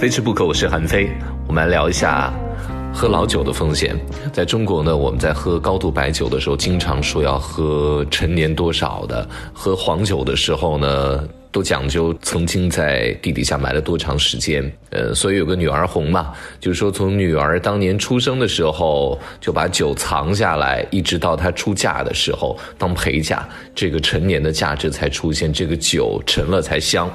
非吃不可，我是韩非。我们来聊一下喝老酒的风险。在中国呢，我们在喝高度白酒的时候，经常说要喝陈年多少的；喝黄酒的时候呢，都讲究曾经在地底下埋了多长时间。呃，所以有个女儿红嘛，就是说从女儿当年出生的时候就把酒藏下来，一直到她出嫁的时候当陪嫁，这个陈年的价值才出现，这个酒陈了才香。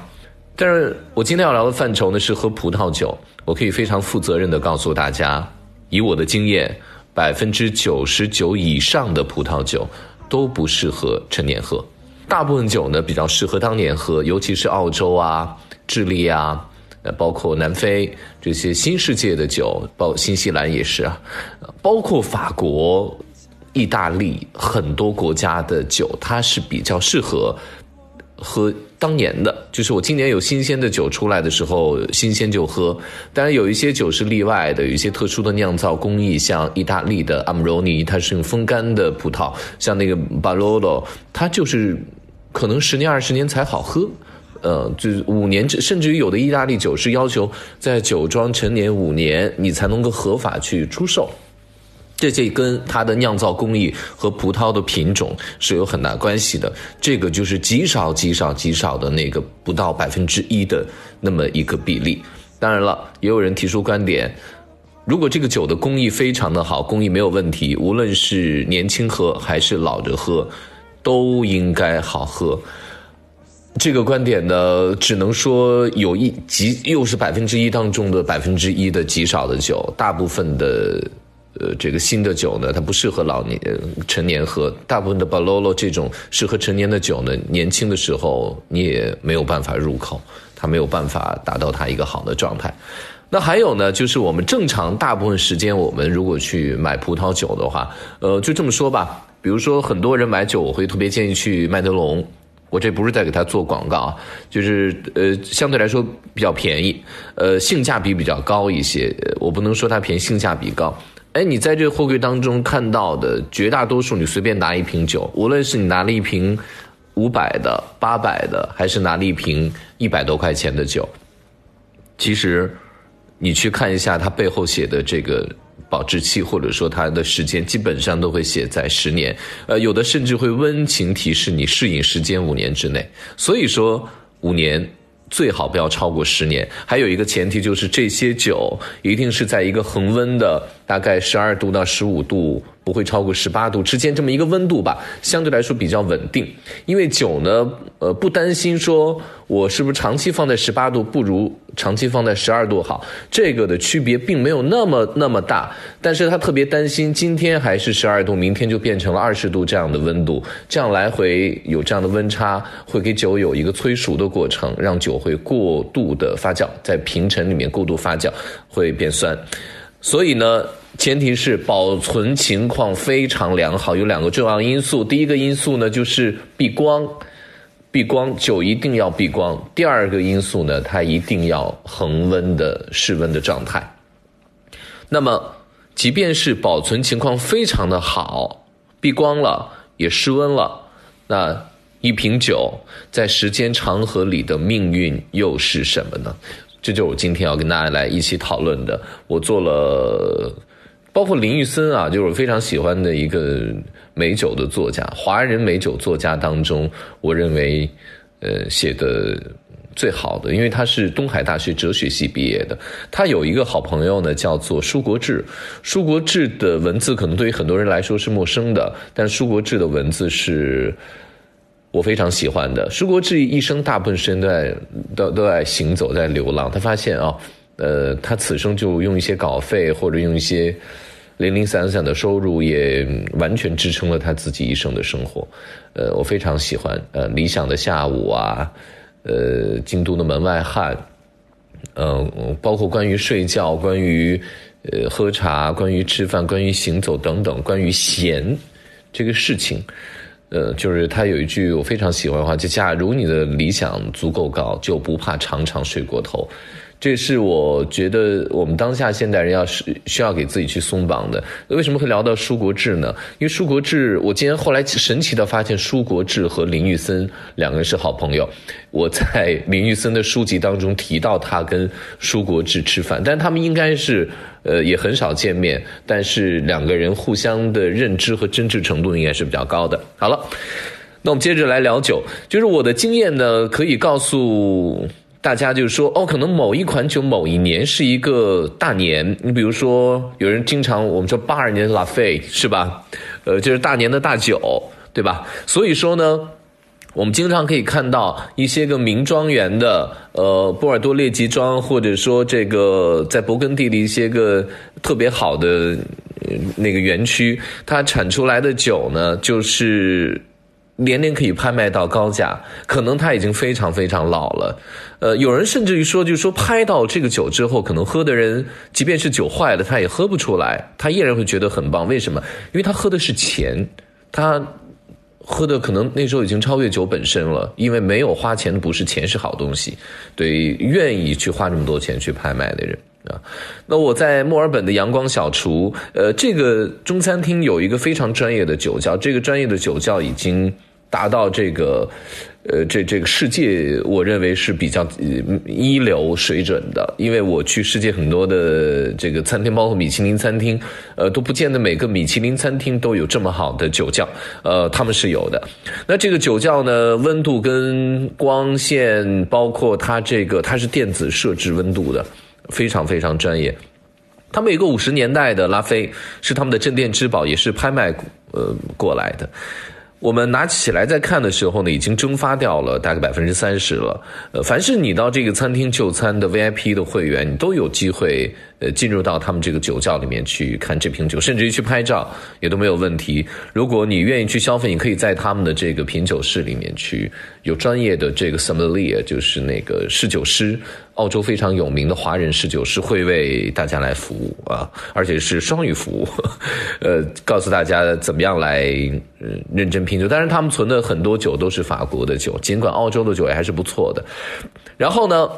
但是我今天要聊的范畴呢是喝葡萄酒，我可以非常负责任的告诉大家，以我的经验，百分之九十九以上的葡萄酒都不适合陈年喝，大部分酒呢比较适合当年喝，尤其是澳洲啊、智利啊，呃，包括南非这些新世界的酒，包新西兰也是啊，包括法国、意大利很多国家的酒，它是比较适合。喝当年的，就是我今年有新鲜的酒出来的时候，新鲜就喝。当然有一些酒是例外的，有一些特殊的酿造工艺，像意大利的阿姆罗尼，它是用风干的葡萄；像那个巴罗罗，它就是可能十年二十年才好喝。呃，就是五年，甚至于有的意大利酒是要求在酒庄陈年五年，你才能够合法去出售。这些跟它的酿造工艺和葡萄的品种是有很大关系的。这个就是极少、极少、极少的那个不到百分之一的那么一个比例。当然了，也有人提出观点：如果这个酒的工艺非常的好，工艺没有问题，无论是年轻喝还是老着喝，都应该好喝。这个观点呢，只能说有一极，又是百分之一当中的百分之一的极少的酒，大部分的。呃，这个新的酒呢，它不适合老年成年喝。大部分的巴罗罗这种适合成年的酒呢，年轻的时候你也没有办法入口，它没有办法达到它一个好的状态。那还有呢，就是我们正常大部分时间，我们如果去买葡萄酒的话，呃，就这么说吧。比如说很多人买酒，我会特别建议去麦德龙。我这不是在给他做广告，就是呃，相对来说比较便宜，呃，性价比比较高一些。我不能说它便宜，性价比高。哎，你在这个货柜当中看到的绝大多数，你随便拿一瓶酒，无论是你拿了一瓶五百的、八百的，还是拿了一瓶一百多块钱的酒，其实你去看一下它背后写的这个保质期，或者说它的时间，基本上都会写在十年。呃，有的甚至会温情提示你适应时间五年之内。所以说五年。最好不要超过十年，还有一个前提就是这些酒一定是在一个恒温的，大概十二度到十五度。不会超过十八度之间这么一个温度吧，相对来说比较稳定。因为酒呢，呃，不担心说我是不是长期放在十八度不如长期放在十二度好，这个的区别并没有那么那么大。但是他特别担心今天还是十二度，明天就变成了二十度这样的温度，这样来回有这样的温差，会给酒有一个催熟的过程，让酒会过度的发酵，在平陈里面过度发酵会变酸。所以呢。前提是保存情况非常良好，有两个重要因素。第一个因素呢，就是避光，避光酒一定要避光。第二个因素呢，它一定要恒温的室温的状态。那么，即便是保存情况非常的好，避光了也室温了，那一瓶酒在时间长河里的命运又是什么呢？这就是我今天要跟大家来一起讨论的。我做了。包括林玉森啊，就是我非常喜欢的一个美酒的作家，华人美酒作家当中，我认为，呃，写的最好的，因为他是东海大学哲学系毕业的。他有一个好朋友呢，叫做舒国治。舒国治的文字可能对于很多人来说是陌生的，但舒国治的文字是我非常喜欢的。舒国治一生大部分时间都在都都在行走在流浪，他发现啊，呃，他此生就用一些稿费或者用一些。零零散散的收入也完全支撑了他自己一生的生活，呃，我非常喜欢，呃，理想的下午啊，呃，京都的门外汉，嗯，包括关于睡觉、关于呃喝茶、关于吃饭、关于行走等等，关于闲这个事情，呃，就是他有一句我非常喜欢的话，就假如你的理想足够高，就不怕常常睡过头。这是我觉得我们当下现代人要是需要给自己去松绑的。为什么会聊到舒国治呢？因为舒国治，我今天后来神奇的发现，舒国治和林玉森两个人是好朋友。我在林玉森的书籍当中提到他跟舒国治吃饭，但他们应该是呃也很少见面，但是两个人互相的认知和真挚程度应该是比较高的。好了，那我们接着来聊酒，就是我的经验呢，可以告诉。大家就是说，哦，可能某一款酒某一年是一个大年。你比如说，有人经常我们说八二年拉菲是吧？呃，就是大年的大酒，对吧？所以说呢，我们经常可以看到一些个名庄园的，呃，波尔多列级庄，或者说这个在勃艮第的一些个特别好的那个园区，它产出来的酒呢，就是。年年可以拍卖到高价，可能他已经非常非常老了。呃，有人甚至于说，就是说拍到这个酒之后，可能喝的人，即便是酒坏了，他也喝不出来，他依然会觉得很棒。为什么？因为他喝的是钱，他喝的可能那时候已经超越酒本身了。因为没有花钱的不是钱是好东西，对，愿意去花这么多钱去拍卖的人。啊，那我在墨尔本的阳光小厨，呃，这个中餐厅有一个非常专业的酒窖，这个专业的酒窖已经达到这个，呃，这这个世界，我认为是比较一流水准的。因为我去世界很多的这个餐厅，包括米其林餐厅，呃，都不见得每个米其林餐厅都有这么好的酒窖，呃，他们是有的。那这个酒窖呢，温度跟光线，包括它这个，它是电子设置温度的。非常非常专业，他们有个五十年代的拉菲是他们的镇店之宝，也是拍卖呃过来的。我们拿起来再看的时候呢，已经蒸发掉了大概百分之三十了。呃，凡是你到这个餐厅就餐的 VIP 的会员，你都有机会呃进入到他们这个酒窖里面去看这瓶酒，甚至于去拍照也都没有问题。如果你愿意去消费，你可以在他们的这个品酒室里面去，有专业的这个 sommelier，就是那个试酒师。澳洲非常有名的华人侍酒师会为大家来服务啊，而且是双语服务，呃，告诉大家怎么样来认真品酒。但是他们存的很多酒都是法国的酒，尽管澳洲的酒也还是不错的。然后呢，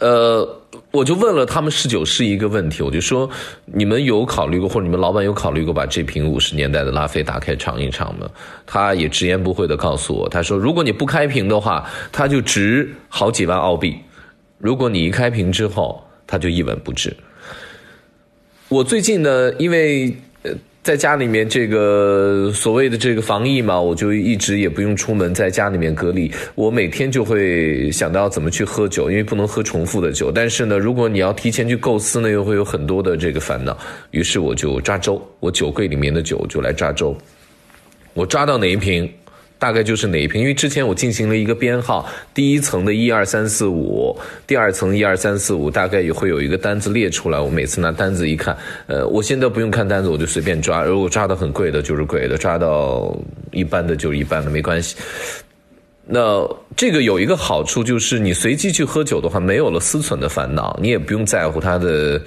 呃，我就问了他们侍酒师一个问题，我就说：你们有考虑过，或者你们老板有考虑过把这瓶五十年代的拉菲打开尝一尝吗？他也直言不讳的告诉我，他说：如果你不开瓶的话，它就值好几万澳币。如果你一开瓶之后，它就一文不值。我最近呢，因为在家里面这个所谓的这个防疫嘛，我就一直也不用出门，在家里面隔离。我每天就会想到怎么去喝酒，因为不能喝重复的酒。但是呢，如果你要提前去构思呢，又会有很多的这个烦恼。于是我就抓周，我酒柜里面的酒就来抓周。我抓到哪一瓶？大概就是哪一瓶？因为之前我进行了一个编号，第一层的一二三四五，第二层一二三四五，大概也会有一个单子列出来。我每次拿单子一看，呃，我现在不用看单子，我就随便抓。如果抓到很贵的，就是贵的；抓到一般的，就是一般的，没关系。那这个有一个好处，就是你随机去喝酒的话，没有了思忖的烦恼，你也不用在乎它的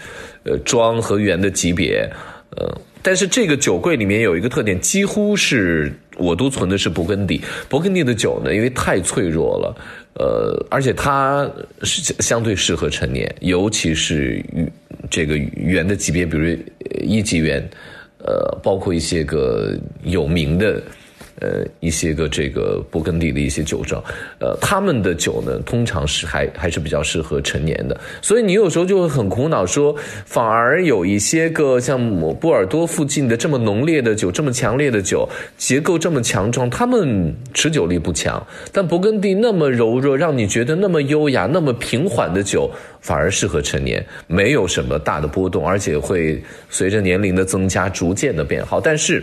呃装和园的级别，呃。但是这个酒柜里面有一个特点，几乎是我都存的是勃艮第。勃艮第的酒呢，因为太脆弱了，呃，而且它是相对适合陈年，尤其是这个原的级别，比如一级园，呃，包括一些个有名的。呃，一些个这个勃艮第的一些酒庄，呃，他们的酒呢，通常是还还是比较适合陈年的，所以你有时候就会很苦恼，说反而有一些个像波尔多附近的这么浓烈的酒，这么强烈的酒，结构这么强壮，他们持久力不强，但勃艮第那么柔弱，让你觉得那么优雅、那么平缓的酒，反而适合陈年，没有什么大的波动，而且会随着年龄的增加逐渐的变好，但是。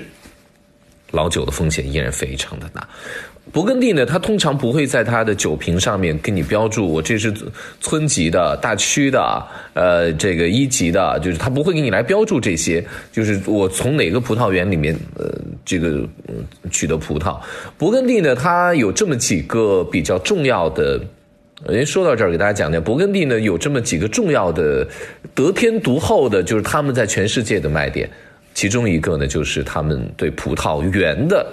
老酒的风险依然非常的大。勃艮第呢，它通常不会在它的酒瓶上面给你标注我这是村级的、大区的、呃，这个一级的，就是它不会给你来标注这些。就是我从哪个葡萄园里面呃这个取得葡萄。勃艮第呢，它有这么几个比较重要的。人说到这儿，给大家讲讲，勃艮第呢有这么几个重要的得天独厚的，就是他们在全世界的卖点。其中一个呢，就是他们对葡萄园的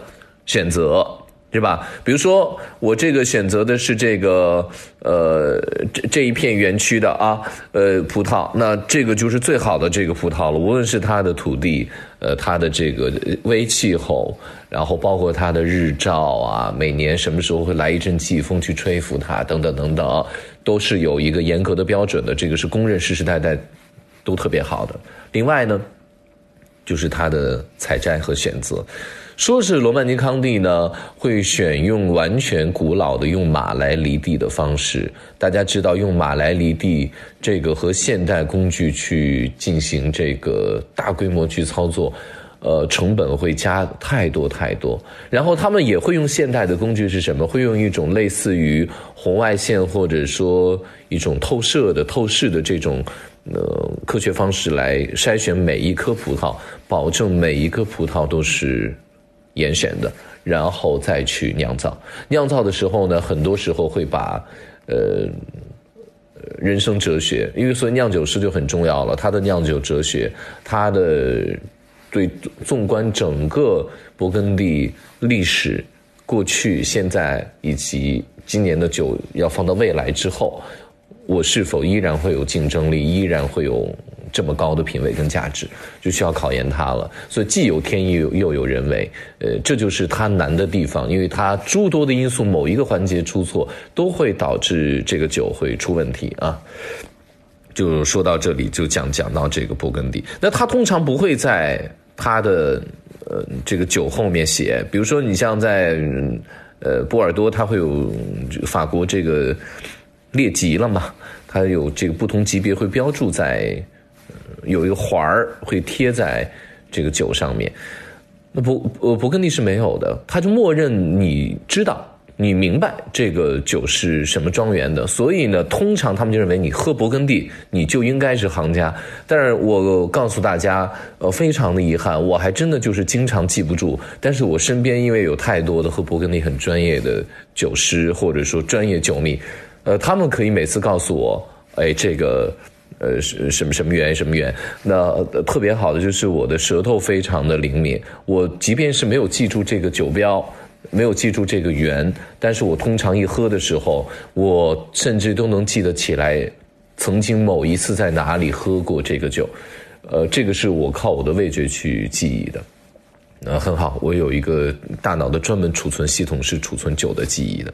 选择，对吧？比如说我这个选择的是这个呃这这一片园区的啊呃葡萄，那这个就是最好的这个葡萄了。无论是它的土地，呃它的这个微气候，然后包括它的日照啊，每年什么时候会来一阵季风去吹拂它，等等等等，都是有一个严格的标准的。这个是公认世世代代都特别好的。另外呢，就是它的采摘和选择。说是罗曼尼康帝呢，会选用完全古老的用马来犁地的方式。大家知道，用马来犁地这个和现代工具去进行这个大规模去操作，呃，成本会加太多太多。然后他们也会用现代的工具是什么？会用一种类似于红外线或者说一种透射的透视的这种呃科学方式来筛选每一颗葡萄，保证每一颗葡萄都是。严选的，然后再去酿造。酿造的时候呢，很多时候会把，呃，人生哲学，因为所以酿酒师就很重要了。他的酿酒哲学，他的对纵观整个勃艮第历史、过去、现在以及今年的酒要放到未来之后，我是否依然会有竞争力，依然会有。这么高的品位跟价值，就需要考验它了。所以既有天意，又有人为，呃，这就是它难的地方，因为它诸多的因素，某一个环节出错，都会导致这个酒会出问题啊。就说到这里，就讲讲到这个勃艮第。那它通常不会在它的呃这个酒后面写，比如说你像在呃波尔多，它会有法国这个列级了嘛，它有这个不同级别会标注在。有一个环儿会贴在这个酒上面，那勃呃勃艮第是没有的，他就默认你知道，你明白这个酒是什么庄园的，所以呢，通常他们就认为你喝勃艮第，你就应该是行家。但是我告诉大家，呃，非常的遗憾，我还真的就是经常记不住。但是我身边因为有太多的喝勃艮第很专业的酒师或者说专业酒迷，呃，他们可以每次告诉我，哎，这个。呃，什什么什么园什么园？那特别好的就是我的舌头非常的灵敏，我即便是没有记住这个酒标，没有记住这个园，但是我通常一喝的时候，我甚至都能记得起来，曾经某一次在哪里喝过这个酒。呃，这个是我靠我的味觉去记忆的。呃，很好，我有一个大脑的专门储存系统是储存酒的记忆的。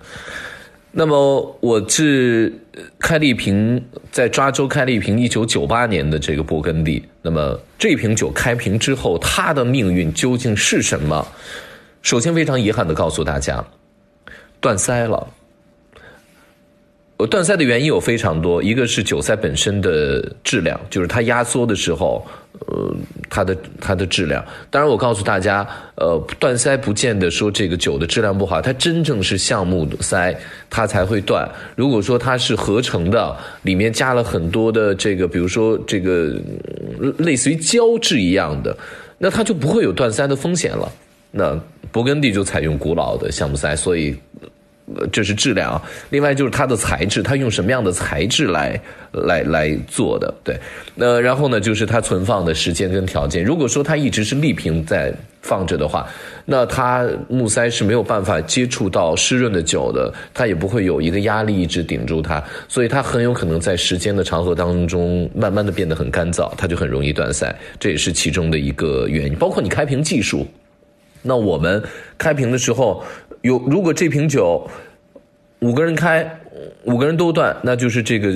那么我是开了一瓶在抓州开了一瓶一九九八年的这个勃艮第。那么这瓶酒开瓶之后，它的命运究竟是什么？首先非常遗憾的告诉大家，断塞了。呃，断塞的原因有非常多，一个是酒塞本身的质量，就是它压缩的时候，呃，它的它的质量。当然，我告诉大家，呃，断塞不见得说这个酒的质量不好，它真正是橡木塞，它才会断。如果说它是合成的，里面加了很多的这个，比如说这个类似于胶质一样的，那它就不会有断塞的风险了。那勃艮第就采用古老的橡木塞，所以。这是质量，另外就是它的材质，它用什么样的材质来来来做的？对，那然后呢，就是它存放的时间跟条件。如果说它一直是立瓶在放着的话，那它木塞是没有办法接触到湿润的酒的，它也不会有一个压力一直顶住它，所以它很有可能在时间的长河当中，慢慢的变得很干燥，它就很容易断塞，这也是其中的一个原因。包括你开瓶技术，那我们开瓶的时候。有，如果这瓶酒五个人开，五个人都断，那就是这个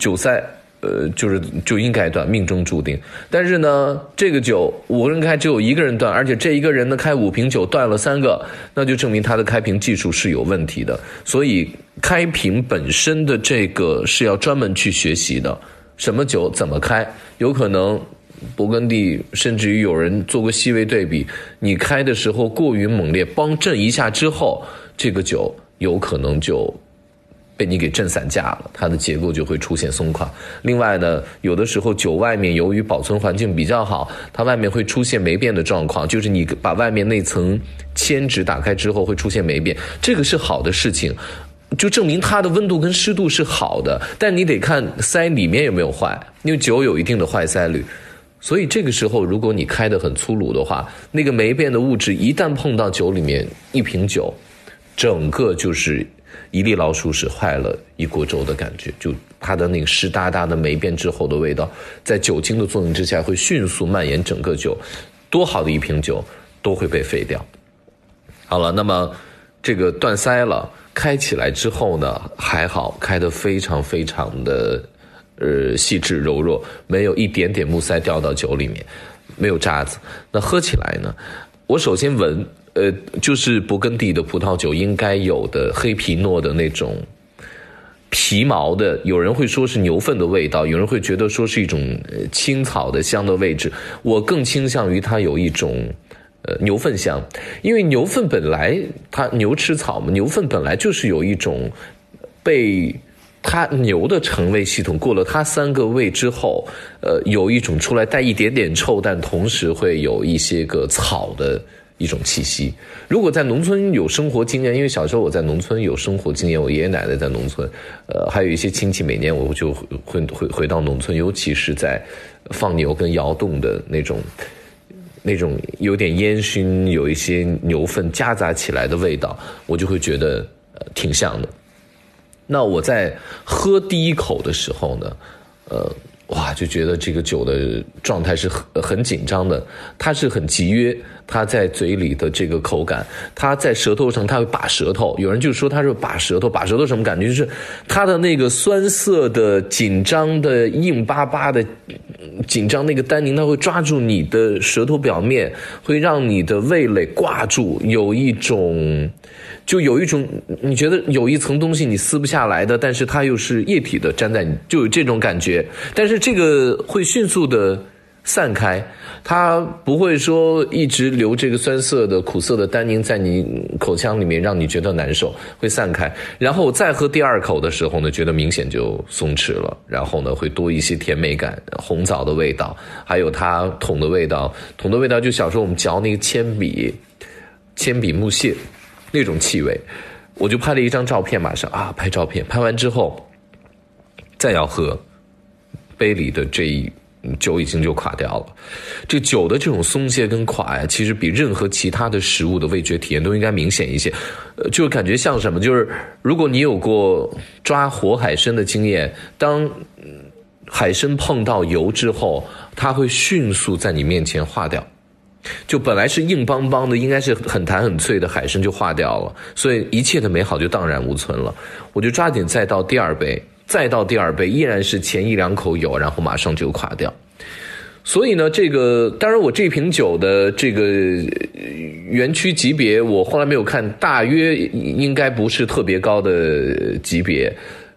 酒塞，呃，就是就应该断，命中注定。但是呢，这个酒五个人开，只有一个人断，而且这一个人呢开五瓶酒断了三个，那就证明他的开瓶技术是有问题的。所以开瓶本身的这个是要专门去学习的，什么酒怎么开，有可能。勃艮第，甚至于有人做过细微对比，你开的时候过于猛烈，帮震一下之后，这个酒有可能就被你给震散架了，它的结构就会出现松垮。另外呢，有的时候酒外面由于保存环境比较好，它外面会出现霉变的状况，就是你把外面那层铅纸打开之后会出现霉变，这个是好的事情，就证明它的温度跟湿度是好的，但你得看塞里面有没有坏，因为酒有一定的坏塞率。所以这个时候，如果你开得很粗鲁的话，那个霉变的物质一旦碰到酒里面，一瓶酒，整个就是一粒老鼠屎坏了一锅粥的感觉。就它的那个湿哒哒的霉变之后的味道，在酒精的作用之下，会迅速蔓延整个酒。多好的一瓶酒都会被废掉。好了，那么这个断塞了，开起来之后呢，还好，开得非常非常的。呃，细致柔弱，没有一点点木塞掉到酒里面，没有渣子。那喝起来呢？我首先闻，呃，就是勃艮第的葡萄酒应该有的黑皮诺的那种皮毛的，有人会说是牛粪的味道，有人会觉得说是一种青草的香的位置。我更倾向于它有一种呃牛粪香，因为牛粪本来它牛吃草嘛，牛粪本来就是有一种被。它牛的肠胃系统过了它三个胃之后，呃，有一种出来带一点点臭，但同时会有一些个草的一种气息。如果在农村有生活经验，因为小时候我在农村有生活经验，我爷爷奶奶在农村，呃，还有一些亲戚，每年我就会会回到农村，尤其是在放牛跟窑洞的那种 那种有点烟熏，有一些牛粪夹杂起来的味道，我就会觉得呃挺像的。那我在喝第一口的时候呢，呃，哇，就觉得这个酒的状态是很很紧张的，它是很集约，它在嘴里的这个口感，它在舌头上它会把舌头，有人就说它是把舌头，把舌头什么感觉？就是它的那个酸涩的、紧张的、硬巴巴的、紧张那个单宁，它会抓住你的舌头表面，会让你的味蕾挂住，有一种。就有一种你觉得有一层东西你撕不下来的，但是它又是液体的粘在你，就有这种感觉。但是这个会迅速的散开，它不会说一直留这个酸涩的、苦涩的单宁在你口腔里面，让你觉得难受，会散开。然后我再喝第二口的时候呢，觉得明显就松弛了。然后呢，会多一些甜美感、红枣的味道，还有它桶的味道。桶的味道就小时候我们嚼那个铅笔，铅笔木屑。那种气味，我就拍了一张照片，马上啊，拍照片，拍完之后，再要喝，杯里的这一酒已经就垮掉了。这酒的这种松懈跟垮呀，其实比任何其他的食物的味觉体验都应该明显一些。呃，就感觉像什么，就是如果你有过抓活海参的经验，当海参碰到油之后，它会迅速在你面前化掉。就本来是硬邦邦的，应该是很弹很脆的海参就化掉了，所以一切的美好就荡然无存了。我就抓紧再倒第二杯，再倒第二杯，依然是前一两口有，然后马上就垮掉。所以呢，这个当然我这瓶酒的这个园区级别，我后来没有看，大约应该不是特别高的级别。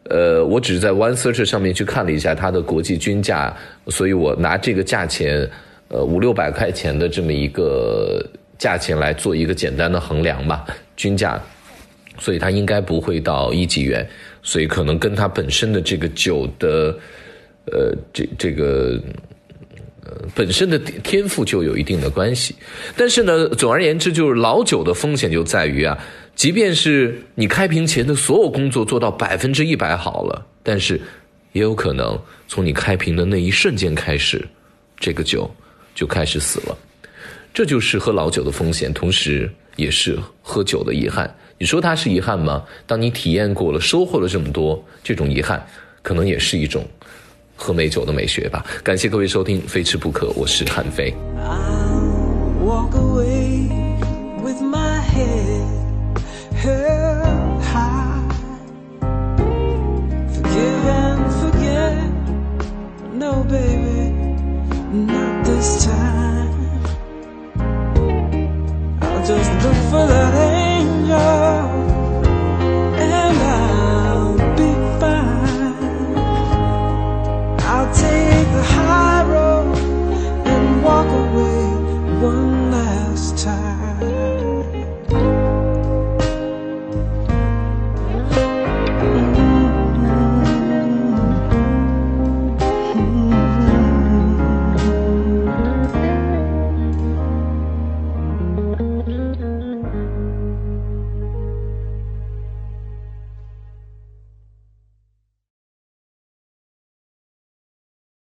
呃，我只是在 One Search 上面去看了一下它的国际均价，所以我拿这个价钱。呃，五六百块钱的这么一个价钱来做一个简单的衡量吧，均价，所以它应该不会到一级元，所以可能跟它本身的这个酒的，呃，这这个，呃，本身的天赋就有一定的关系。但是呢，总而言之，就是老酒的风险就在于啊，即便是你开瓶前的所有工作做到百分之一百好了，但是也有可能从你开瓶的那一瞬间开始，这个酒。就开始死了。这就是喝老酒的风险，同时也是喝酒的遗憾。你说它是遗憾吗？当你体验过了，收获了这么多，这种遗憾，可能也是一种喝美酒的美学吧。感谢各位收听《非吃不可》，我是韩非。No, baby. this time. I'll just look for love